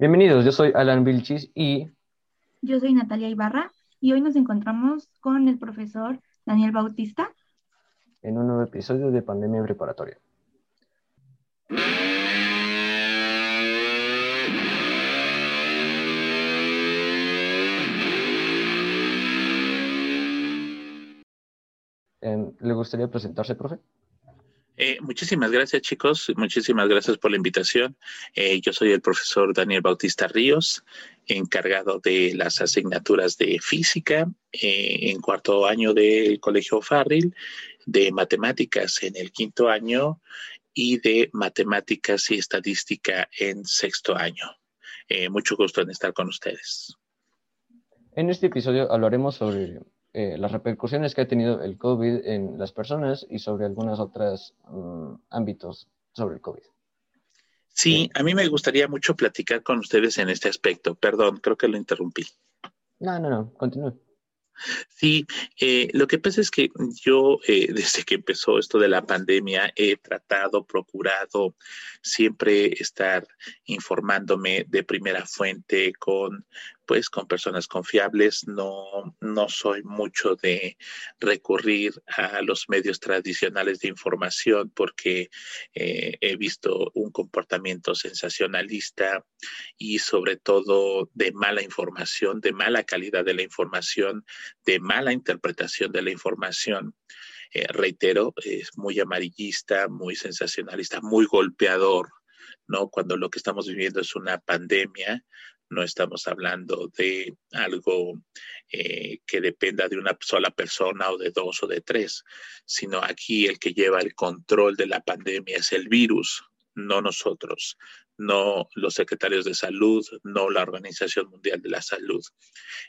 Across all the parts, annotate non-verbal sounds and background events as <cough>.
Bienvenidos, yo soy Alan Vilchis y... Yo soy Natalia Ibarra y hoy nos encontramos con el profesor Daniel Bautista. En un nuevo episodio de Pandemia Preparatoria. Em, ¿Le gustaría presentarse, profe? Eh, muchísimas gracias, chicos. Muchísimas gracias por la invitación. Eh, yo soy el profesor Daniel Bautista Ríos, encargado de las asignaturas de física eh, en cuarto año del Colegio Farril, de matemáticas en el quinto año y de matemáticas y estadística en sexto año. mucho gusto en estar con ustedes. En este episodio hablaremos sobre eh, las repercusiones que ha tenido el COVID en las personas y sobre algunos otros mm, ámbitos sobre el COVID. Sí, a mí me gustaría mucho platicar con ustedes en este aspecto. Perdón, creo que lo interrumpí. No, no, no, continúe. Sí, eh, lo que pasa es que yo eh, <laughs> desde que empezó esto de la pandemia he tratado, procurado siempre estar informándome de primera fuente con pues con personas confiables. No, no soy mucho de recurrir a los medios tradicionales de información porque eh, he visto un comportamiento sensacionalista y sobre todo de mala información, de mala calidad de la información, de mala interpretación de la información. Eh, reitero, es muy amarillista, muy sensacionalista, muy golpeador, ¿no? Cuando lo que estamos viviendo es una pandemia, no estamos hablando de algo eh, que dependa de una sola persona o de dos o de tres, sino aquí el que lleva el control de la pandemia es el virus, no nosotros, no los secretarios de salud, no la Organización Mundial de la Salud.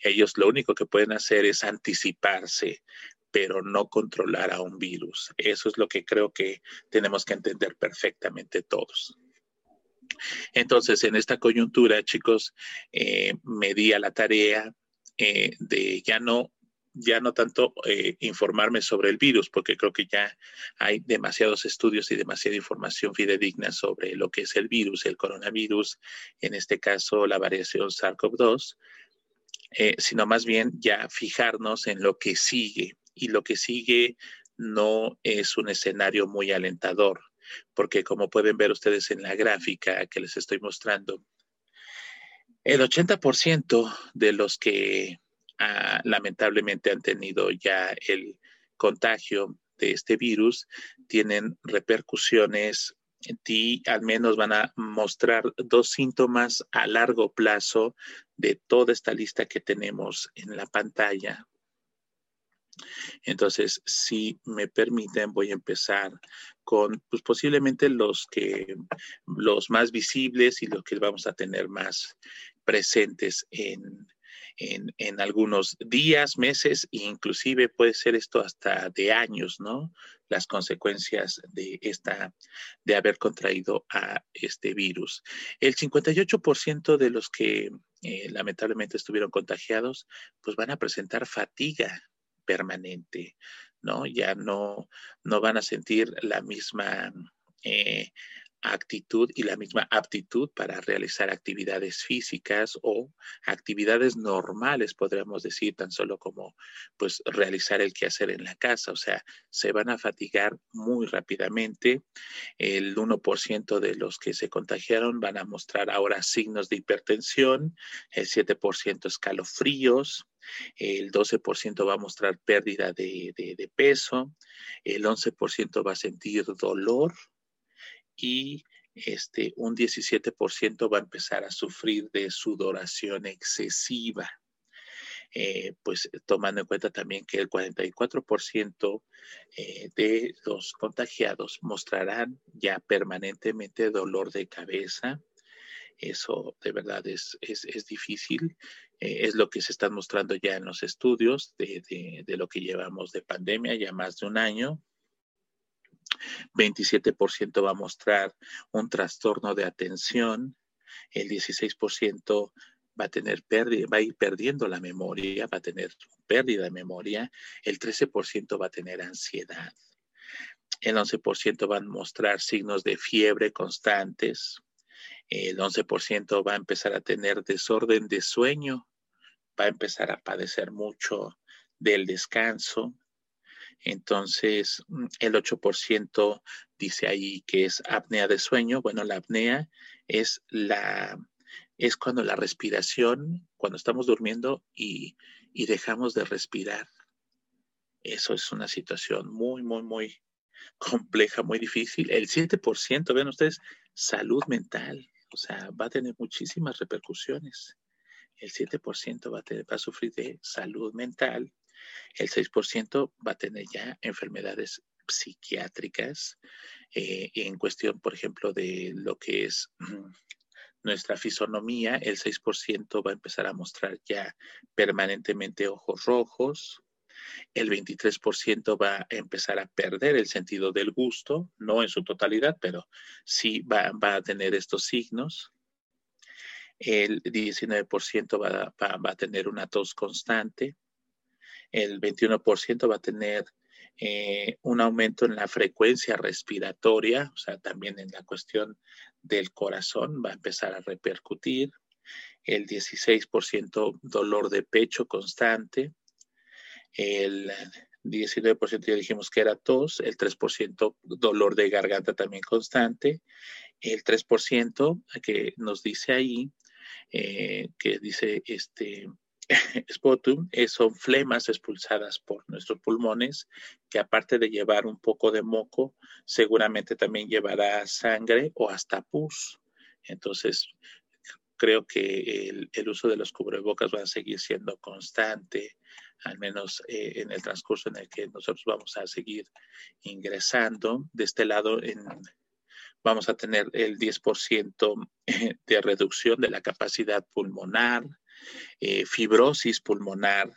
Ellos lo único que pueden hacer es anticiparse, pero no controlar a un virus. Eso es lo que creo que tenemos que entender perfectamente todos. Entonces, en esta coyuntura, chicos, eh, me di a la tarea eh, de ya no ya no tanto eh, informarme sobre el virus, porque creo que ya hay demasiados estudios y demasiada información fidedigna sobre lo que es el virus, el coronavirus, en este caso la variación SARS-CoV-2, sino más bien ya fijarnos en lo que sigue. Y lo que sigue no es un escenario muy alentador porque como pueden ver ustedes en la gráfica que les estoy mostrando, el 80% de los que ah, lamentablemente han tenido ya el contagio de este virus tienen repercusiones y al menos van a mostrar dos síntomas a largo plazo de toda esta lista que tenemos en la pantalla. Entonces, si me permiten, voy a empezar con pues, posiblemente los que los más visibles y los que vamos a tener más presentes en, en, algunos días, meses, e inclusive puede ser esto hasta de años, ¿no? Las consecuencias de esta, de haber contraído a este virus. El 58% de los que eh, lamentablemente estuvieron contagiados, pues van a presentar fatiga permanente, ¿no? Ya no, no van a sentir la misma eh, actitud y la misma aptitud para realizar actividades físicas o actividades normales, podríamos decir, tan solo como pues realizar el quehacer en la casa, o sea, se van a fatigar muy rápidamente. El 1% de los que se contagiaron van a mostrar ahora signos de hipertensión, el 7% escalofríos, el 12% va a mostrar pérdida de, de peso, el 11% va a sentir dolor, y este, un 17% va a empezar a sufrir de sudoración excesiva. Eh, pues tomando en cuenta también que el 44% eh, de los contagiados mostrarán ya permanentemente dolor de cabeza. Eso de verdad es, es, difícil. Eh, es lo que se está mostrando ya en los estudios de, de lo que llevamos de pandemia, ya más de un año. 27% va a mostrar un trastorno de atención, el 16% va a tener pérdida, va a ir perdiendo la memoria, va a tener pérdida de memoria, el 13% va a tener ansiedad, el 11% van a mostrar signos de fiebre constantes, El 11% va a empezar a tener desorden de sueño, va a empezar a padecer mucho del descanso. Entonces, mm, el 8% dice ahí que es apnea de sueño. Bueno, la apnea es la es cuando la respiración, cuando estamos durmiendo y, y dejamos de respirar. Eso es una situación muy, muy, muy compleja, muy difícil. El 7%, vean ustedes, salud mental, o sea, va a tener muchísimas repercusiones. El 7% va a, tener, va a sufrir de salud mental. El 6% va a tener ya enfermedades psiquiátricas eh, en cuestión, por ejemplo, de lo que es nuestra fisonomía, el 6% va a empezar a mostrar ya permanentemente ojos rojos, el 23% va a empezar a perder el sentido del gusto, no en su totalidad, pero sí va, a tener estos signos. El 19% va, va, a tener una tos constante. El 21% va a tener eh, un aumento en la frecuencia respiratoria, o sea, también en la cuestión del corazón va a empezar a repercutir. El 16% dolor de pecho constante, el 19% ya dijimos que era tos, el 3% dolor de garganta también constante, el 3% que nos dice ahí, eh, que dice este <laughs> sputum, eh, son flemas expulsadas por nuestros pulmones, que aparte de llevar un poco de moco, seguramente también llevará sangre o hasta pus. Entonces, creo que el, uso de los cubrebocas va a seguir siendo constante, al menos eh, en el transcurso en el que nosotros vamos a seguir ingresando. De este lado, vamos a tener el 10% de reducción de la capacidad pulmonar, eh, fibrosis pulmonar,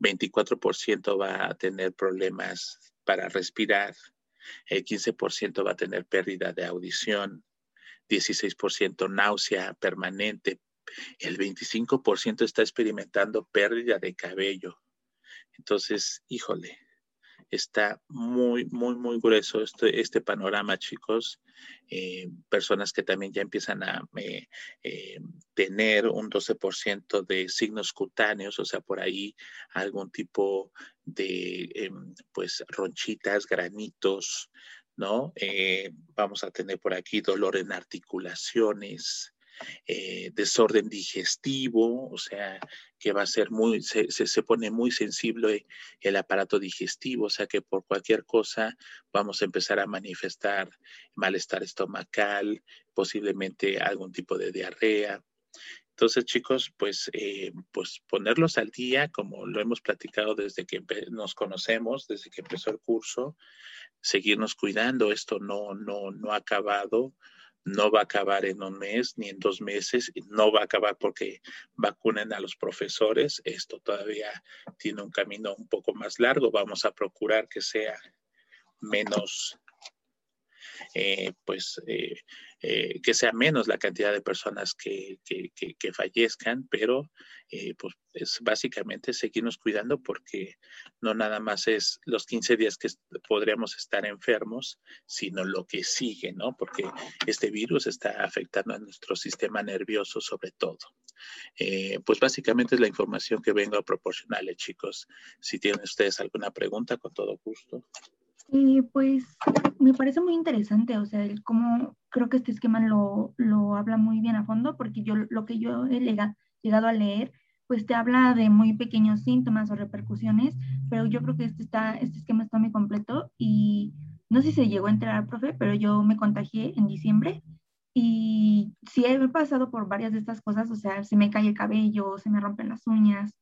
24% va a tener problemas para respirar, el 15% va a tener pérdida de audición, 16% náusea permanente, el 25% está experimentando pérdida de cabello. Entonces, híjole, está muy, muy, muy grueso este, este panorama, chicos. Eh, personas que también ya empiezan a eh, eh, tener un 12% de signos cutáneos, o sea, por ahí algún tipo de, pues, ronchitas, granitos, ¿no? vamos a tener por aquí dolor en articulaciones, eh, desorden digestivo, o sea, que va a ser muy, se, se, pone muy sensible el aparato digestivo, o sea que por cualquier cosa vamos a empezar a manifestar malestar estomacal, posiblemente algún tipo de diarrea. Entonces, chicos, pues, eh, pues ponerlos al día, como lo hemos platicado desde que nos conocemos, desde que empezó el curso, seguirnos cuidando. Esto no, no, no ha acabado no va a acabar en un mes ni en dos meses, no va a acabar porque vacunen a los profesores. Esto todavía tiene un camino un poco más largo. Vamos a procurar que sea menos eh, pues eh, eh, que sea menos la cantidad de personas que, que, fallezcan, pero pues es básicamente seguirnos cuidando porque no nada más es los 15 días que podríamos estar enfermos, sino lo que sigue, ¿no? Porque este virus está afectando a nuestro sistema nervioso sobre todo. pues básicamente es la información que vengo a proporcionarle, chicos. Si tienen ustedes alguna pregunta, con todo gusto. Y pues me parece muy interesante, o sea, el cómo creo que este esquema lo, lo habla muy bien a fondo, porque yo lo que yo he llegado a leer, pues te habla de muy pequeños síntomas o repercusiones, pero yo creo que este, está, este esquema está muy completo y no sé si se llegó a enterar, profe, pero yo me contagié en diciembre y sí he pasado por varias de estas cosas, o sea, se me cae el cabello, se me rompen las uñas.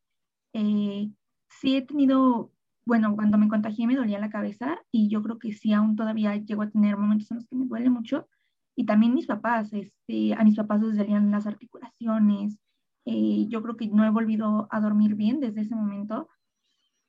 Eh, sí he tenido bueno, cuando me contagié me dolía la cabeza y yo creo que sí, aún todavía llego a tener momentos en los que me duele mucho. Y también mis papás, este, a mis papás les dolían las articulaciones. Eh, yo creo que no he volvido a dormir bien desde ese momento.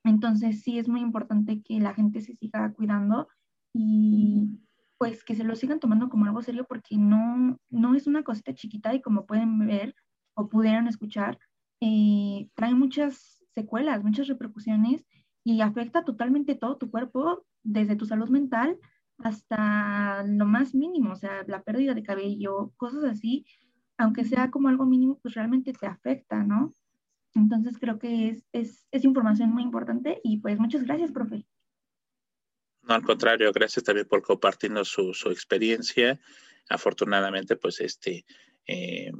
Entonces sí es muy importante que la gente se siga cuidando y pues que se lo sigan tomando como algo serio porque no, no es una cosita chiquita y como pueden ver o pudieron escuchar, eh, trae muchas secuelas, muchas repercusiones y afecta totalmente todo tu cuerpo, desde tu salud mental hasta lo más mínimo, o sea, la pérdida de cabello, cosas así, aunque sea como algo mínimo, pues realmente te afecta, ¿no? Entonces creo que es, es, es información muy importante y pues muchas gracias, profe. No, al contrario, gracias también por compartirnos su, su experiencia. Afortunadamente, pues este, eh,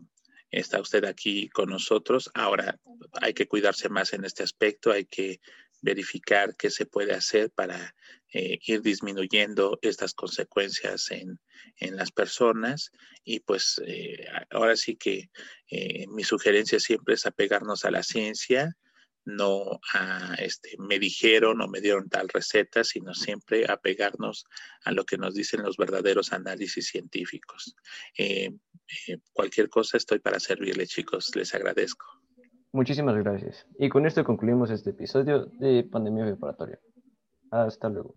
está usted aquí con nosotros. Ahora hay que cuidarse más en este aspecto, hay que verificar qué se puede hacer para eh, ir disminuyendo estas consecuencias en, en las personas. Y pues eh, ahora sí que mi sugerencia siempre es apegarnos a la ciencia, no a, este, me dijeron o me dieron tal receta, sino siempre apegarnos a lo que nos dicen los verdaderos análisis científicos. Eh, eh, cualquier cosa estoy para servirle, chicos. Les agradezco. Muchísimas gracias. Y con esto concluimos este episodio de Pandemia Preparatoria. Hasta luego.